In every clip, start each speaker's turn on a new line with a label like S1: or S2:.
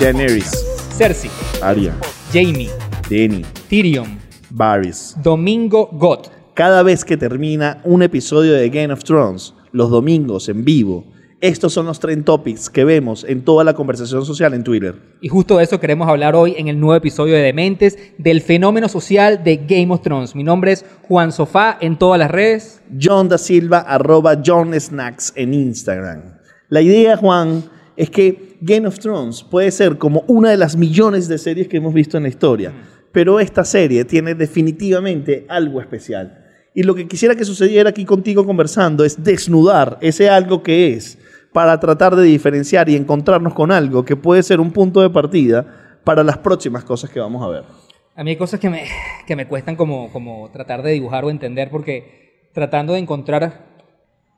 S1: Daenerys,
S2: Cersei,
S1: Arya,
S2: Jamie,
S1: Dany,
S2: Tyrion,
S1: Varys.
S2: Domingo God.
S1: Cada vez que termina un episodio de Game of Thrones, los domingos en vivo, estos son los trend topics que vemos en toda la conversación social en Twitter.
S2: Y justo de eso queremos hablar hoy en el nuevo episodio de Dementes, del fenómeno social de Game of Thrones. Mi nombre es Juan Sofá en todas las redes.
S1: John da Silva, arroba John Snacks en Instagram. La idea, Juan, es que Game of Thrones puede ser como una de las millones de series que hemos visto en la historia, pero esta serie tiene definitivamente algo especial. Y lo que quisiera que sucediera aquí contigo conversando es desnudar ese algo que es para tratar de diferenciar y encontrarnos con algo que puede ser un punto de partida para las próximas cosas que vamos a ver.
S2: A mí hay cosas que me, que me cuestan como, como tratar de dibujar o entender porque tratando de encontrar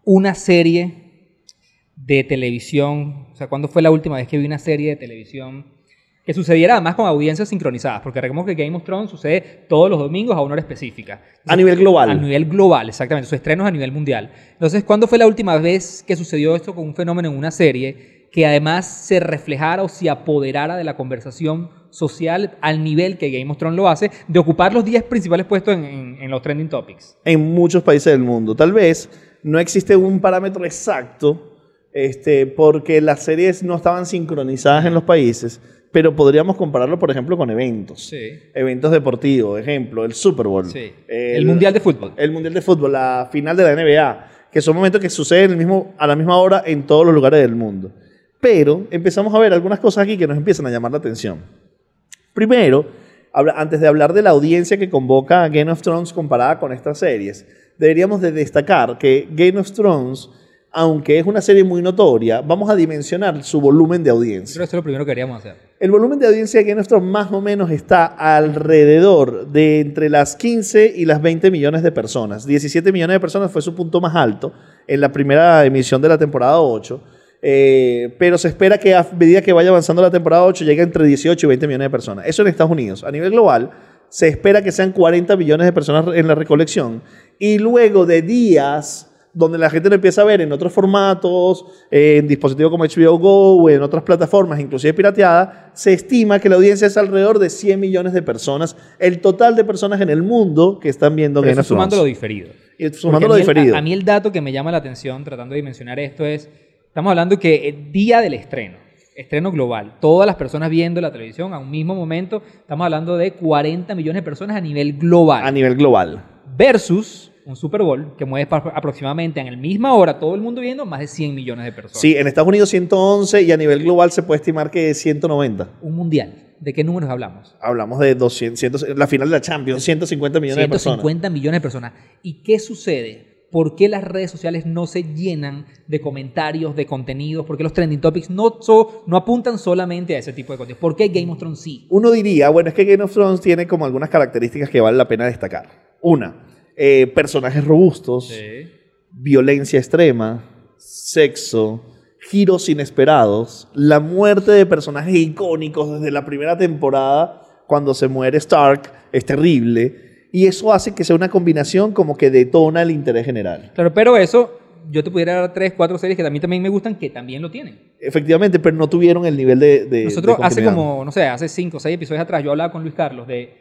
S2: una serie de televisión, o sea, ¿cuándo fue la última vez que vi una serie de televisión que sucediera además con audiencias sincronizadas? Porque recordemos que Game of Thrones sucede todos los domingos a una hora específica.
S1: A nivel global.
S2: A nivel global, exactamente. Sus estrenos a nivel mundial. Entonces, ¿cuándo fue la última vez que sucedió esto con un fenómeno en una serie que además se reflejara o se apoderara de la conversación social al nivel que Game of Thrones lo hace, de ocupar los 10 principales puestos en, en- en los trending topics?
S1: en muchos países del mundo. Tal vez no existe un parámetro exacto, este, porque las series no estaban sincronizadas en los países, pero podríamos compararlo, por ejemplo, con eventos.
S2: Sí.
S1: Eventos deportivos, ejemplo, el Super Bowl.
S2: Sí. El Mundial de Fútbol.
S1: El Mundial de Fútbol, la final de la NBA, que son momentos que suceden el mismo, a la misma hora en todos los lugares del mundo. Pero empezamos a ver algunas cosas aquí que nos empiezan a llamar la atención. Primero, antes de hablar de la audiencia que convoca a Game of Thrones comparada con estas series, deberíamos de destacar que Game of Thrones, aunque es una serie muy notoria, vamos a dimensionar su volumen de audiencia.
S2: Que eso es lo primero que queríamos hacer.
S1: El volumen de audiencia de Game of Thrones más o menos está alrededor de entre las 15 y las 20 millones de personas. 17 millones de personas fue su punto más alto en la primera emisión de la temporada 8. eh, pero se espera que a medida que vaya avanzando la temporada 8 llegue entre 18 y 20 millones de personas. Eso en Estados Unidos. A nivel global, se espera que sean 40 millones de personas en la recolección. Y luego de días donde la gente lo empieza a ver en otros formatos, eh, en dispositivos como HBO Go o en otras plataformas, inclusive pirateada, se estima que la audiencia es alrededor de 100 millones de personas, el total de personas en el mundo que están viendo
S2: Pero
S1: Game
S2: sumando lo diferido.
S1: Y sumando lo
S2: a el-
S1: diferido.
S2: A, a mí el dato que me llama la atención tratando de dimensionar esto es, estamos hablando que el día del estreno, estreno global, todas las personas viendo la televisión a un mismo momento, estamos hablando de 40 millones de personas a nivel global.
S1: a nivel global.
S2: versus un Super Bowl que mueve aproximadamente en la misma hora todo el mundo viendo más de 100 millones de personas.
S1: Sí, en Estados Unidos 111 y a nivel global se puede estimar que 190.
S2: Un mundial. ¿De qué números hablamos?
S1: Hablamos de 200, 100, la final de la Champions, 150 millones de personas.
S2: 150 millones de personas. ¿Y qué sucede? ¿Por qué las redes sociales no se llenan de comentarios, de contenidos? ¿Por qué los trending topics no, so- no apuntan solamente a ese tipo de contenidos? ¿Por qué Game of Thrones sí?
S1: Uno diría, bueno, es que Game of Thrones tiene como algunas características que vale la pena destacar. Una, eh, personajes robustos, violencia extrema, sexo, giros inesperados, la muerte de personajes icónicos desde la primera temporada, cuando se muere Stark, es terrible. Y eso hace que sea una combinación como que detona el interés general.
S2: Claro, pero eso, yo te pudiera dar tres, cuatro series que a mí también me gustan, que también lo tienen.
S1: Efectivamente, pero no tuvieron el nivel de... de-
S2: Nosotros
S1: de
S2: hace como, no sé, hace cinco o seis episodios atrás, yo hablaba con Luis Carlos de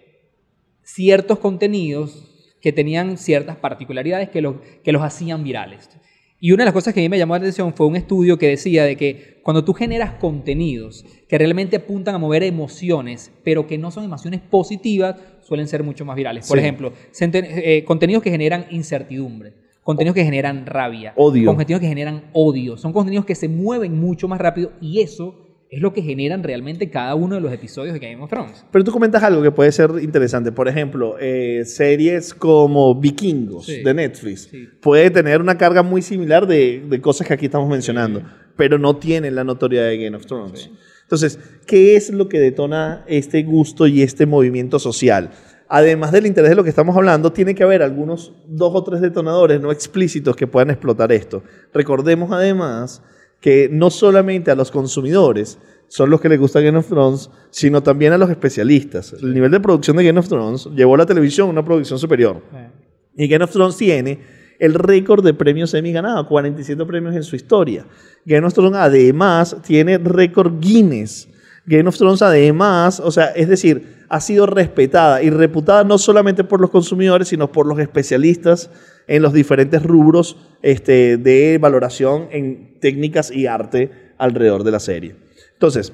S2: ciertos contenidos que tenían ciertas particularidades que, los que los hacían virales. Y una de las cosas que a mí me llamó la atención fue un estudio que decía de que cuando tú generas contenidos que realmente apuntan a mover emociones, pero que no son emociones positivas, suelen ser mucho más virales. Por
S1: Sí.
S2: ejemplo, eh, contenidos que generan incertidumbre, contenidos que generan rabia,
S1: Odio.
S2: contenidos que generan odio, son contenidos que se mueven mucho más rápido y eso es lo que generan realmente cada uno de los episodios de Game of Thrones.
S1: Pero tú comentas algo que puede ser interesante. Por ejemplo, eh, series como Vikingos
S2: Sí.
S1: de Netflix
S2: Sí.
S1: puede tener una carga muy similar de, de cosas que aquí estamos mencionando, pero no tienen la notoriedad de Game of Thrones. Entonces, ¿qué es lo que detona este gusto y este movimiento social? Además del interés de lo que estamos hablando, tiene que haber algunos dos o tres detonadores no explícitos que puedan explotar esto. Recordemos además que no solamente a los consumidores son los que les gusta Game of Thrones, sino también a los especialistas. El nivel de producción de Game of Thrones llevó a la televisión a una producción superior. Y Game of Thrones tiene el récord de premios Emmy ganados, 47 premios en su historia. Game of Thrones además tiene récord Guinness Game of Thrones además, o sea, es decir, ha sido respetada y reputada no solamente por los consumidores, sino por los especialistas en los diferentes rubros este, de valoración en técnicas y arte alrededor de la serie. Entonces,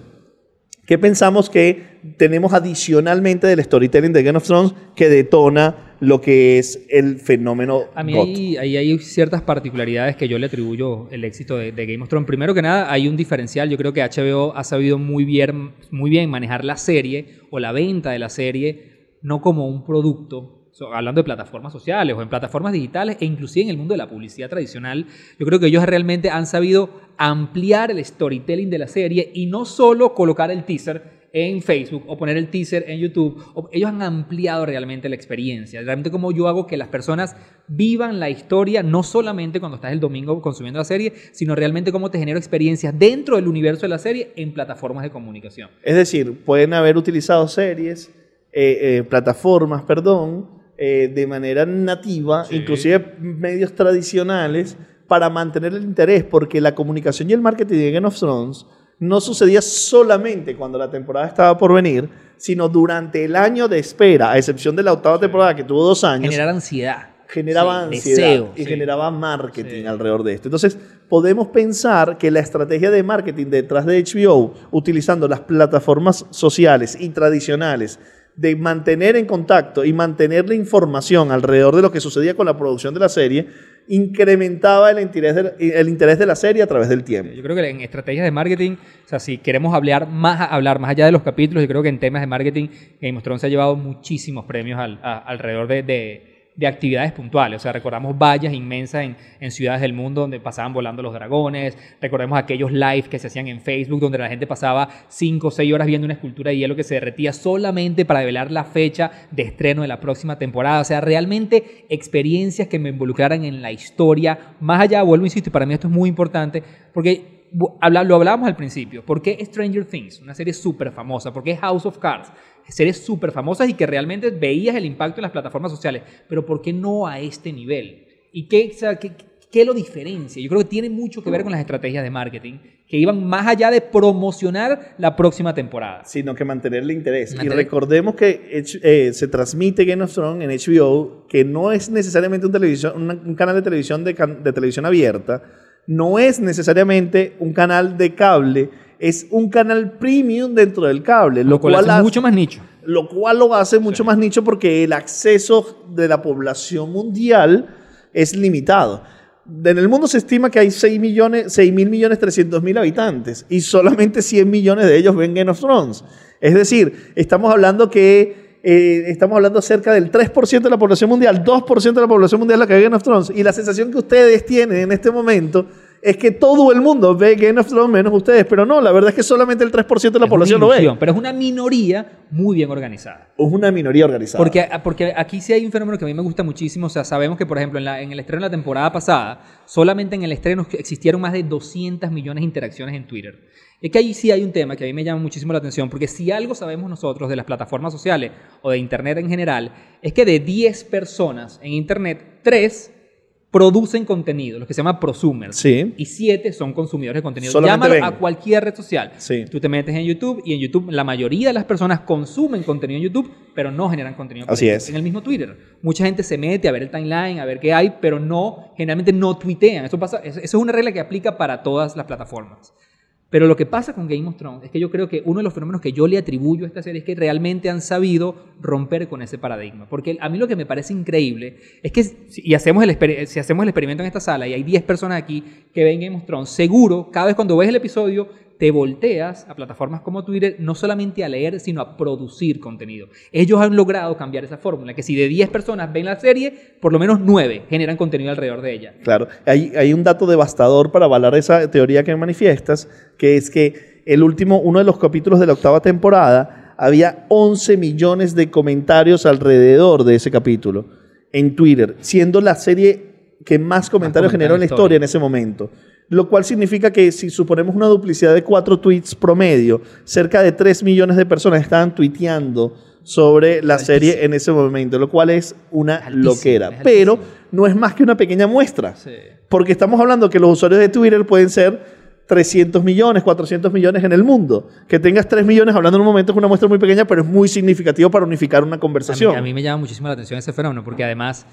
S1: ¿qué pensamos que tenemos adicionalmente del storytelling de Game of Thrones que detona lo que es el fenómeno
S2: A mí hay ciertas particularidades que yo le atribuyo el éxito de, de Game of Thrones. Primero que nada, hay un diferencial. Yo creo que HBO ha sabido muy bien, muy bien manejar la serie o la venta de la serie no como un producto, hablando de plataformas sociales o en plataformas digitales e inclusive en el mundo de la publicidad tradicional. Yo creo que ellos realmente han sabido ampliar el storytelling de la serie y no solo colocar el teaser en Facebook o poner el teaser en YouTube. o- ellos han ampliado realmente la experiencia. Realmente como yo hago que las personas vivan la historia, no solamente cuando estás el domingo consumiendo la serie, sino realmente cómo te genero experiencias dentro del universo de la serie en plataformas de comunicación.
S1: Es decir, pueden haber utilizado series, eh, eh, plataformas, perdón, eh, de manera nativa,
S2: Sí.
S1: inclusive medios tradicionales, para mantener el interés, porque la comunicación y el marketing de Game of Thrones no sucedía solamente cuando la temporada estaba por venir, sino durante el año de espera, a excepción de la octava temporada que tuvo dos años
S2: Generar ansiedad.
S1: generaba
S2: Sí,
S1: ansiedad
S2: deseo,
S1: y
S2: sí.
S1: generaba marketing
S2: Sí.
S1: alrededor de esto. Entonces, podemos pensar que la estrategia de marketing detrás de HBO, utilizando las plataformas sociales y tradicionales, de mantener en contacto y mantener la información alrededor de lo que sucedía con la producción de la serie, incrementaba el interés de, el interés de la serie a través del tiempo.
S2: Yo creo que en estrategias de marketing, o sea, si queremos hablar más, hablar más allá de los capítulos, yo creo que en temas de marketing, Game of Thrones se ha llevado muchísimos premios al- alrededor de, de- de actividades puntuales. O sea, recordamos vallas inmensas en, en ciudades del mundo donde pasaban volando los dragones, recordemos aquellos live que se hacían en Facebook donde la gente pasaba 5 o 6 horas viendo una escultura de hielo que se derretía solamente para develar la fecha de estreno de la próxima temporada. O sea, realmente experiencias que me involucraran en la historia. Más allá, vuelvo, insisto, y para mí esto es muy importante, porque lo hablábamos al principio. ¿Por qué Stranger Things? Una serie súper famosa. ¿Por qué House of Cards? Series súper famosas y que realmente veías el impacto en las plataformas sociales. Pero ¿por qué no a este nivel? ¿Y qué, o sea, qué, qué lo diferencia? Yo creo que tiene mucho que ver con las estrategias de marketing que iban más allá de promocionar la próxima temporada.
S1: sino que mantener el interés. Y recordemos que eh, se transmite Game of Thrones en HBO, que no es necesariamente un, televisión, una- un canal de televisión de televisión abierta, no es necesariamente un canal de cable, es un canal premium dentro del cable, lo,
S2: Lo cual
S1: cual,
S2: hace mucho más nicho.
S1: lo cual lo hace mucho
S2: Sí.
S1: más nicho porque el acceso de la población mundial es limitado. En el mundo se estima que hay 6 millones, 6 mil millones 300 mil habitantes y solamente 100 millones de ellos ven Game of Thrones. Es decir, estamos hablando que eh, estamos hablando cerca del 3% de la población mundial, 2% de la población mundial la que ve Game of Thrones y la sensación que ustedes tienen en este momento es que todo el mundo ve Game of Thrones menos ustedes, pero no, la verdad es que solamente el 3% de la
S2: Es
S1: población lo ve.
S2: Pero es una minoría muy bien organizada.
S1: Es una minoría organizada.
S2: Porque, porque aquí sí hay un fenómeno que a mí me gusta muchísimo. O sea, sabemos que, por ejemplo, en, la- en el estreno de la temporada pasada, solamente en el estreno existieron más de 200 millones de interacciones en Twitter. Es que ahí sí hay un tema que a mí me llama muchísimo la atención, porque si algo sabemos nosotros de las plataformas sociales o de Internet en general, es que de 10 personas en Internet, 3 producen contenido, los que se llaman prosumers.
S1: Sí.
S2: Y 7 son consumidores de contenido.
S1: Solamente
S2: Llámalo
S1: ven.
S2: a cualquier red social.
S1: Sí.
S2: Tú te metes en YouTube y en YouTube la mayoría de las personas consumen contenido en YouTube, pero no generan contenido.
S1: Así es.
S2: En el mismo Twitter. Mucha gente se mete a ver el timeline, a ver qué hay, pero no, generalmente no tuitean. Eso, pasa, eso es una regla que aplica para todas las plataformas. Pero lo que pasa con Game of Thrones es que yo creo que uno de los fenómenos que yo le atribuyo a esta serie es que realmente han sabido romper con ese paradigma. Porque a mí lo que me parece increíble es que si, hacemos el experimento en esta sala y hay 10 personas aquí que ven Game of Thrones, seguro, cada vez cuando ves el episodio, te volteas a plataformas como Twitter no solamente a leer, sino a producir contenido. Ellos han logrado cambiar esa fórmula, que si de 10 personas ven la serie, por lo menos 9 generan contenido alrededor de ella.
S1: Claro, hay, hay un dato devastador para avalar esa teoría que manifiestas, que es que el último, uno de los capítulos de la octava temporada, había 11 millones de comentarios alrededor de ese capítulo en Twitter, siendo la serie que más comentarios generó en la historia. en ese momento. Lo cual significa que si suponemos una duplicidad de cuatro tweets promedio, cerca de 3 millones de personas estaban tuiteando sobre la
S2: Altísimo.
S1: serie en ese momento, lo cual es una
S2: Altísimo,
S1: loquera.
S2: es
S1: Pero no es más que una pequeña muestra.
S2: Sí.
S1: Porque estamos hablando que los usuarios de Twitter pueden ser 300 millones, 400 millones en el mundo. Que tengas 3 millones hablando en un momento es una muestra muy pequeña, pero es muy significativo para unificar una
S2: A mí,
S1: conversación.
S2: a mí me llama muchísimo la atención ese fenómeno porque además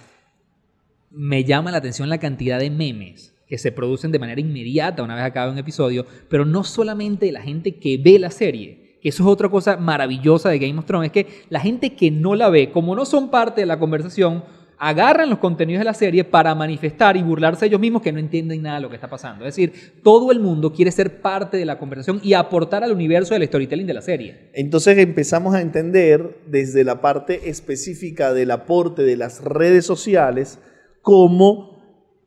S2: me llama la atención la cantidad de memes que se producen de manera inmediata una vez acaba un episodio, pero no solamente de la gente que ve la serie, eso es otra cosa maravillosa de Game of Thrones, es que la gente que no la ve, como no son parte de la conversación, agarran los contenidos de la serie para manifestar y burlarse ellos mismos que no entienden nada de lo que está pasando. Es decir, todo el mundo quiere ser parte de la conversación y aportar al universo del storytelling de la serie.
S1: Entonces empezamos a entender desde la parte específica del aporte de las redes sociales cómo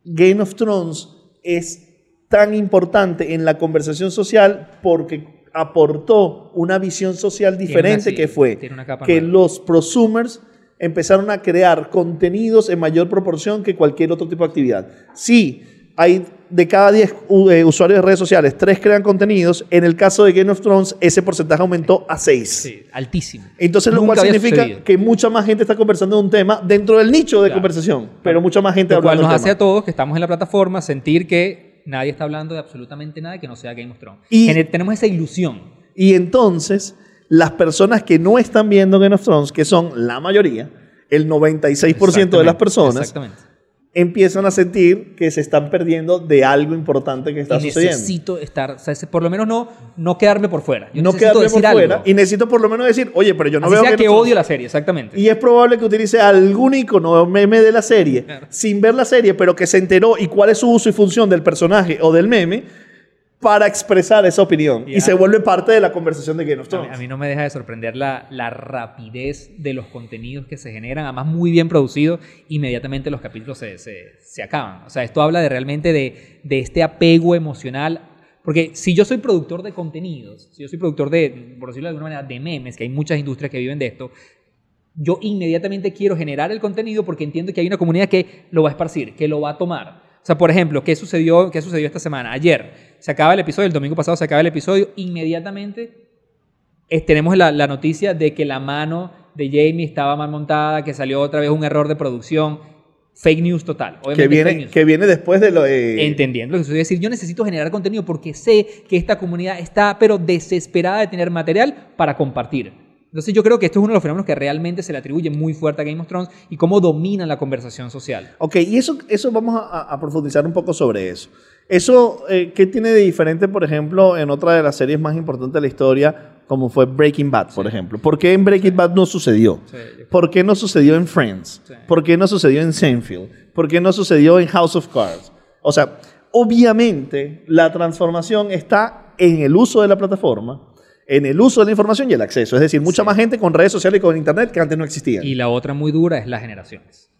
S1: Game of Thrones es tan importante en la conversación social porque aportó una visión social
S2: una-
S1: diferente que fue que
S2: nueva.
S1: los prosumers empezaron a crear contenidos en mayor proporción que cualquier otro tipo de actividad. Sí, hay de cada 10 u- eh, usuarios de redes sociales, 3 crean contenidos. En el caso de Game of Thrones, ese porcentaje aumentó a 6.
S2: Sí, altísimo.
S1: Entonces, lo
S2: Nunca
S1: cual
S2: había
S1: significa
S2: sucedido.
S1: que mucha más gente está conversando de un tema dentro del nicho de
S2: Claro.
S1: conversación, pero mucha más gente
S2: Lo cual
S1: hablando
S2: nos hace
S1: tema.
S2: a todos que estamos en la plataforma sentir que nadie está hablando de absolutamente nada que no sea Game of Thrones.
S1: Y-
S2: tenemos esa ilusión.
S1: Y entonces, las personas que no están viendo Game of Thrones, que son la mayoría, el 96% de las personas,
S2: Exactamente.
S1: Empiezan a sentir que se están perdiendo de algo importante que está
S2: Y
S1: sucediendo.
S2: necesito estar, o sea, por lo menos no, no quedarme por fuera. Yo
S1: no quedarme por
S2: decir
S1: fuera
S2: algo.
S1: y necesito por lo menos decir, oye, pero yo no
S2: Así
S1: veo
S2: sea que
S1: Thrones.
S2: odio la serie, exactamente.
S1: Y es probable que utilice algún icono o meme de la serie
S2: Claro.
S1: sin ver la serie, pero que se enteró y cuál es su uso y función del personaje o del meme para expresar esa opinión. Y se vuelve parte de la conversación de Game of
S2: A mí,
S1: Thrones.
S2: a mí no me deja de sorprender la, la rapidez de los contenidos que se generan, además muy bien producidos, inmediatamente los capítulos se, se- se acaban. O sea, esto habla de realmente de, de este apego emocional. Porque si yo soy productor de contenidos, si yo soy productor de, por decirlo de alguna manera, de memes, que hay muchas industrias que viven de esto, yo inmediatamente quiero generar el contenido porque entiendo que hay una comunidad que lo va a esparcir, que lo va a tomar. O sea, por ejemplo, ¿qué sucedió, qué sucedió esta semana? Ayer se acaba el episodio, el domingo pasado se acaba el episodio, inmediatamente eh, tenemos la, la noticia de que la mano de Jamie estaba mal montada, que salió otra vez un error de producción. Fake news total. Obviamente
S1: que, viene,
S2: news.
S1: que viene después de lo de...
S2: Entendiendo lo que sucede, decir, yo necesito generar contenido porque sé que esta comunidad está, pero desesperada de tener material para compartir. Entonces yo creo que esto es uno de los fenómenos que realmente se le atribuye muy fuerte a Game of Thrones y cómo domina la conversación social.
S1: Ok, y eso, eso vamos a, a profundizar un poco sobre eso. Eso, eh, ¿qué tiene de diferente, por ejemplo, en otra de las series más importantes de la historia, como fue Breaking Bad, por ejemplo? ¿Por qué en Breaking Bad no sucedió?
S2: Sí,
S1: ¿Por qué no sucedió en Friends?
S2: Sí.
S1: ¿Por qué no sucedió en Seinfeld? ¿Por qué no sucedió en House of Cards? O sea, obviamente la transformación está en el uso de la plataforma, en el uso de la información y el acceso. Es decir, mucha
S2: Sí.
S1: más gente con redes sociales y con internet que antes no existían.
S2: Y la otra muy dura es las generaciones.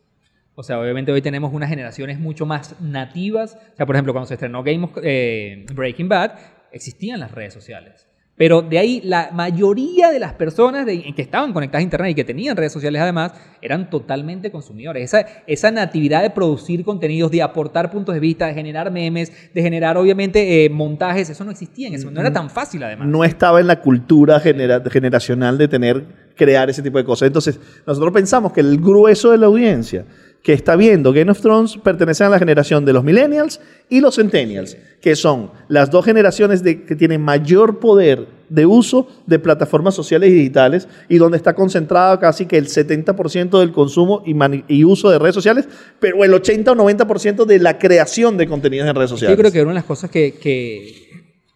S2: O sea, obviamente hoy tenemos unas generaciones mucho más nativas. O sea, por ejemplo, cuando se estrenó Game of, eh, Breaking Bad, existían las redes sociales. Pero de ahí la mayoría de las personas de- que estaban conectadas a Internet y que tenían redes sociales además eran totalmente consumidores. Esa, esa natividad de producir contenidos, de aportar puntos de vista, de generar memes, de generar obviamente eh, montajes, eso no existía en ese momento. No era tan fácil además.
S1: no estaba en la cultura genera- generacional de tener, crear ese tipo de cosas. Entonces, nosotros pensamos que el grueso de la audiencia que está viendo Game of Thrones pertenece a la generación de los millennials y los centennials, que son las dos generaciones de- que tienen mayor poder de uso de plataformas sociales y digitales y donde está concentrado casi que el 70% del consumo y, uso de redes sociales, pero el 80 o 90% de la creación de contenidos en redes sociales.
S2: Yo creo que una de las cosas que, que,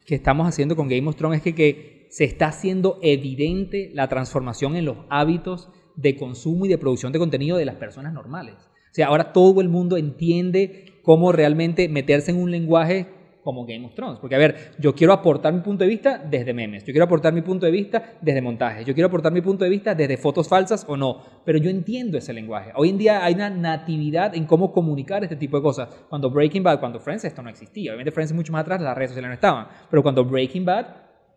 S2: que estamos haciendo con Game of Thrones es que, que se está haciendo evidente la transformación en los hábitos de consumo y de producción de contenido de las personas normales. Sea, ahora todo el mundo entiende cómo realmente meterse en un lenguaje como Game of Thrones. Porque, a ver, yo quiero aportar mi punto de vista desde memes, yo quiero aportar mi punto de vista desde montajes, yo quiero aportar mi punto de vista desde fotos falsas o no, pero yo entiendo ese lenguaje. Hoy en día hay una natividad en cómo comunicar este tipo de cosas. Cuando Breaking Bad, cuando Friends, esto no existía. Obviamente Friends mucho más atrás, las redes sociales no estaban. Pero cuando Breaking Bad,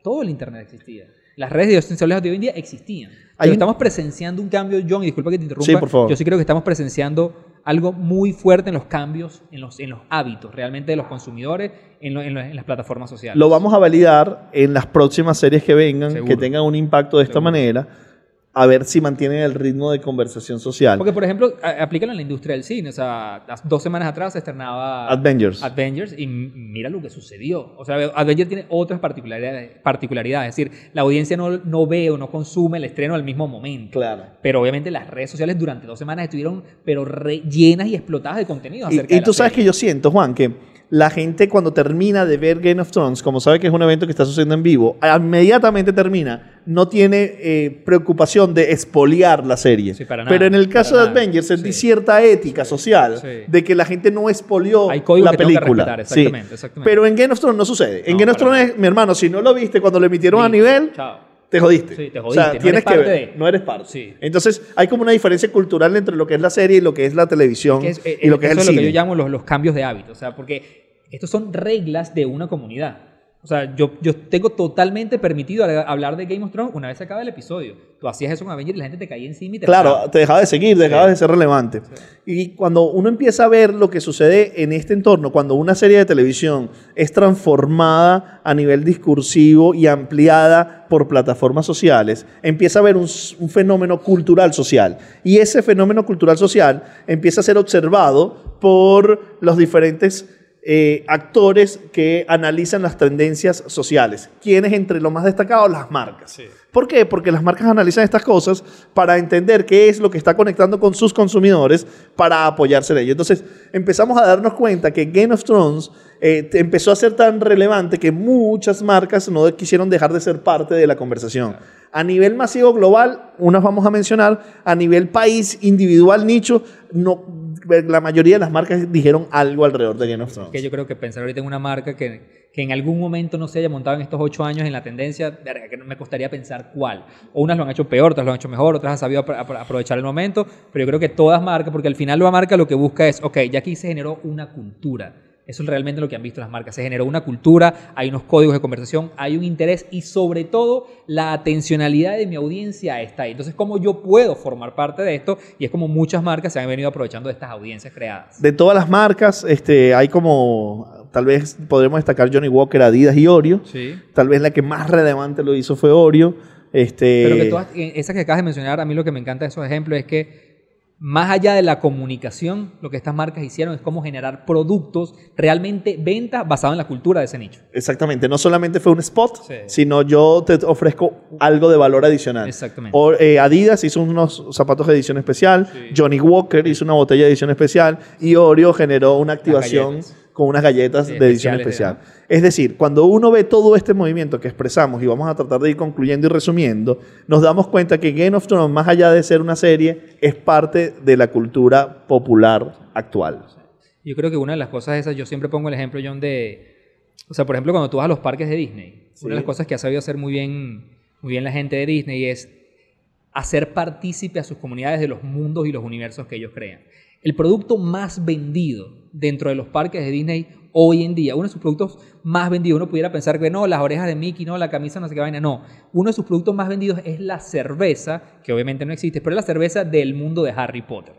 S2: todo el Internet existía. Las redes sociales de hoy en día existían. Pero
S1: un-
S2: estamos presenciando un cambio, John, y disculpa que te interrumpa.
S1: Sí, por favor.
S2: Yo sí creo que estamos presenciando algo muy fuerte en los cambios, en los, en los hábitos realmente de los consumidores en, lo- en lo- en las plataformas sociales.
S1: Lo vamos a validar en las próximas series que vengan,
S2: Seguro.
S1: que tengan un impacto de esta
S2: Seguro.
S1: manera. A ver si mantienen el ritmo de conversación social.
S2: Porque, por ejemplo, aplícalo en la industria del cine. O sea, las dos semanas atrás se estrenaba
S1: Avengers.
S2: Avengers y mira lo que sucedió. O sea, Avengers tiene otras particularidades. particularidades. Es decir, la audiencia no, no ve o no consume el estreno al mismo momento.
S1: Claro.
S2: Pero obviamente las redes sociales durante dos semanas estuvieron pero llenas y explotadas de contenido
S1: Y,
S2: acerca
S1: y
S2: la
S1: tú sabes que yo siento, Juan, que la gente cuando termina de ver Game of Thrones, como sabe que es un evento que está sucediendo en vivo, inmediatamente termina, no tiene eh, preocupación de espoliar la serie.
S2: Sí, para nada,
S1: Pero en el caso de. Avengers sentí
S2: Sí.
S1: cierta ética social
S2: Sí.
S1: de que la gente no
S2: Hay códigos
S1: la
S2: que tengo que
S1: película.
S2: exactamente, exactamente.
S1: Pero en Game of Thrones no sucede. En
S2: No,
S1: Game of Thrones, mi hermano, si no lo viste cuando lo emitieron a nivel,
S2: chao.
S1: te jodiste.
S2: Sí, te
S1: O sea,
S2: no
S1: tienes
S2: eres
S1: que
S2: parte
S1: ver,
S2: de.
S1: no eres parte.
S2: Sí.
S1: Entonces, hay como una diferencia cultural entre lo que es la serie y lo que es la televisión
S2: Que es- eh,
S1: y lo que es el
S2: eso lo
S1: cine.
S2: que yo llamo los, los cambios de hábito. O sea, porque estos son reglas de una comunidad. O sea, yo, yo tengo totalmente permitido hablar de Game of Thrones una vez se acaba el episodio. Tú hacías eso con Avengers y la gente te caía encima y te
S1: Claro,
S2: mataba.
S1: te dejaba de seguir, dejaba
S2: Sí.
S1: de ser relevante. Y cuando uno empieza a ver lo que sucede en este entorno, cuando una serie de televisión es transformada a nivel discursivo y ampliada por plataformas sociales, empieza a haber un, un fenómeno cultural social. Y ese fenómeno cultural social empieza a ser observado por los diferentes eh, actores que analizan las tendencias sociales. ¿Quiénes entre los más destacados? Las marcas. ¿Por qué? Porque las marcas analizan estas cosas para entender qué es lo que está conectando con sus consumidores para apoyarse en ello. Entonces empezamos a darnos cuenta que Game of Thrones eh, empezó a ser tan relevante que muchas marcas no quisieron dejar de ser parte de la conversación. A nivel masivo global, unas vamos a mencionar, a nivel país individual, nicho, no, la mayoría de las marcas dijeron algo alrededor de Game of Thrones.
S2: Que yo creo que pensar ahorita en una marca que, que en algún momento no se haya montado en estos ocho años en la tendencia, que me costaría pensar cuál. O unas lo han hecho peor, otras lo han hecho mejor, otras han sabido apro- apro- aprovechar el momento, pero yo creo que todas marcas, porque al final la marca lo que busca es, ok, ya aquí se generó una cultura. Eso es realmente lo que han visto las marcas. Se generó una cultura, hay unos códigos de conversación, hay un interés y sobre todo la atencionalidad de mi audiencia está ahí. Entonces, ¿cómo yo puedo formar parte de esto? Y es como muchas marcas se han venido aprovechando de estas audiencias creadas.
S1: De todas las marcas, este, hay como, tal vez podremos destacar Johnny Walker, Adidas y Oreo.
S2: Sí.
S1: Tal vez la que más relevante lo hizo fue Oreo. Este,
S2: Pero que todas, eh, esa que acabas de mencionar, a mí lo que me encanta de esos ejemplos es que más allá de la comunicación, lo que estas marcas hicieron es cómo generar productos, realmente ventas basados en la cultura de ese nicho.
S1: Exactamente, no solamente fue un spot,
S2: Sí.
S1: sino yo te ofrezco algo de valor adicional.
S2: Exactamente.
S1: O, eh, Adidas hizo unos zapatos de edición especial,
S2: Sí.
S1: Johnny Walker hizo una botella de edición especial y Oreo generó una activación. Con unas galletas
S2: Sí,
S1: de edición especial. Es decir, cuando uno ve todo este movimiento que expresamos y vamos a tratar de ir concluyendo y resumiendo, nos damos cuenta que Game of Thrones, más allá de ser una serie, es parte de la cultura popular actual.
S2: Yo creo que una de las cosas esas, yo siempre pongo el ejemplo, John, de... O sea, por ejemplo, cuando tú vas a los parques de Disney,
S1: Sí.
S2: una de las cosas que ha sabido hacer muy bien, muy bien la gente de Disney es hacer partícipe a sus comunidades de los mundos y los universos que ellos crean. El producto más vendido dentro de los parques de Disney hoy en día, uno de sus productos más vendidos, uno pudiera pensar que no, las orejas de Mickey, no, la camisa, no sé qué vaina, no. Uno de sus productos más vendidos es la cerveza, que obviamente no existe, pero es la cerveza del mundo de Harry Potter.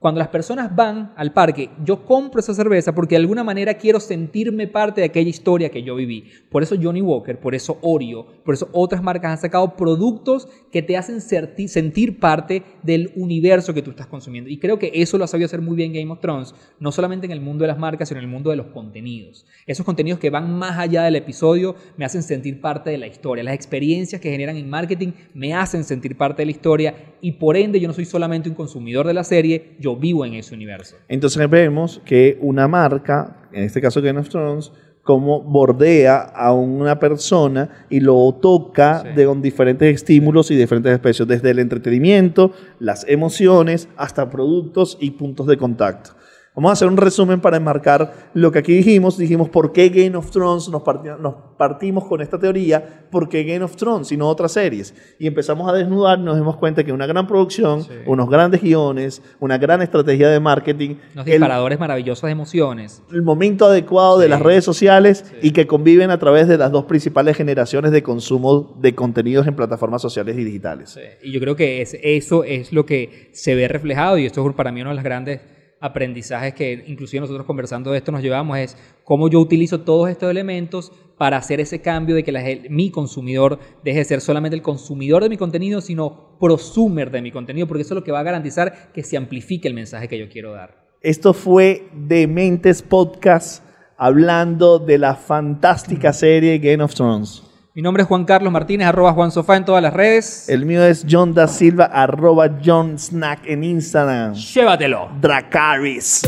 S2: Cuando las personas van al parque, yo compro esa cerveza porque de alguna manera quiero sentirme parte de aquella historia que yo viví. Por eso Johnny Walker, por eso Oreo, por eso otras marcas han sacado productos que te hacen sentir parte del universo que tú estás consumiendo. Y creo que eso lo ha sabido hacer muy bien Game of Thrones, no solamente en el mundo de las marcas, sino en el mundo de los contenidos. Esos contenidos que van más allá del episodio me hacen sentir parte de la historia. Las experiencias que generan en marketing me hacen sentir parte de la historia y por ende yo no soy solamente un consumidor de la serie, yo vivo en ese universo.
S1: Entonces vemos que una marca, en este caso Game of Thrones, como bordea a una persona y lo toca
S2: Sí.
S1: de con diferentes estímulos y diferentes especies, desde el entretenimiento, las emociones, hasta productos y puntos de contacto. Vamos a hacer un resumen para enmarcar lo que aquí dijimos. Dijimos por qué Game of Thrones nos, parti- nos partimos con esta teoría, por qué Game of Thrones y no otras series. Y empezamos a desnudar, nos dimos cuenta que una gran producción,
S2: Sí.
S1: unos grandes guiones, una gran estrategia de marketing,
S2: Unos
S1: el-
S2: disparadores maravillosos de emociones.
S1: el momento adecuado de
S2: Sí.
S1: las redes sociales
S2: Sí.
S1: y que conviven a través de las dos principales generaciones de consumo de contenidos en plataformas sociales y digitales.
S2: Y yo creo que es- eso es lo que se ve reflejado y esto es para mí uno de los grandes aprendizajes que inclusive nosotros conversando de esto nos llevamos es cómo yo utilizo todos estos elementos para hacer ese cambio de que la mi consumidor deje de ser solamente el consumidor de mi contenido, sino prosumer de mi contenido, porque eso es lo que va a garantizar que se amplifique el mensaje que yo quiero dar.
S1: Esto fue Dementes Podcast hablando de la fantástica serie Game of Thrones.
S2: Mi nombre es Juan Carlos Martínez, arroba Juan Sofá en todas las redes.
S1: El mío es John da Silva, arroba John Snack en Instagram.
S2: Llévatelo.
S1: Dracaris.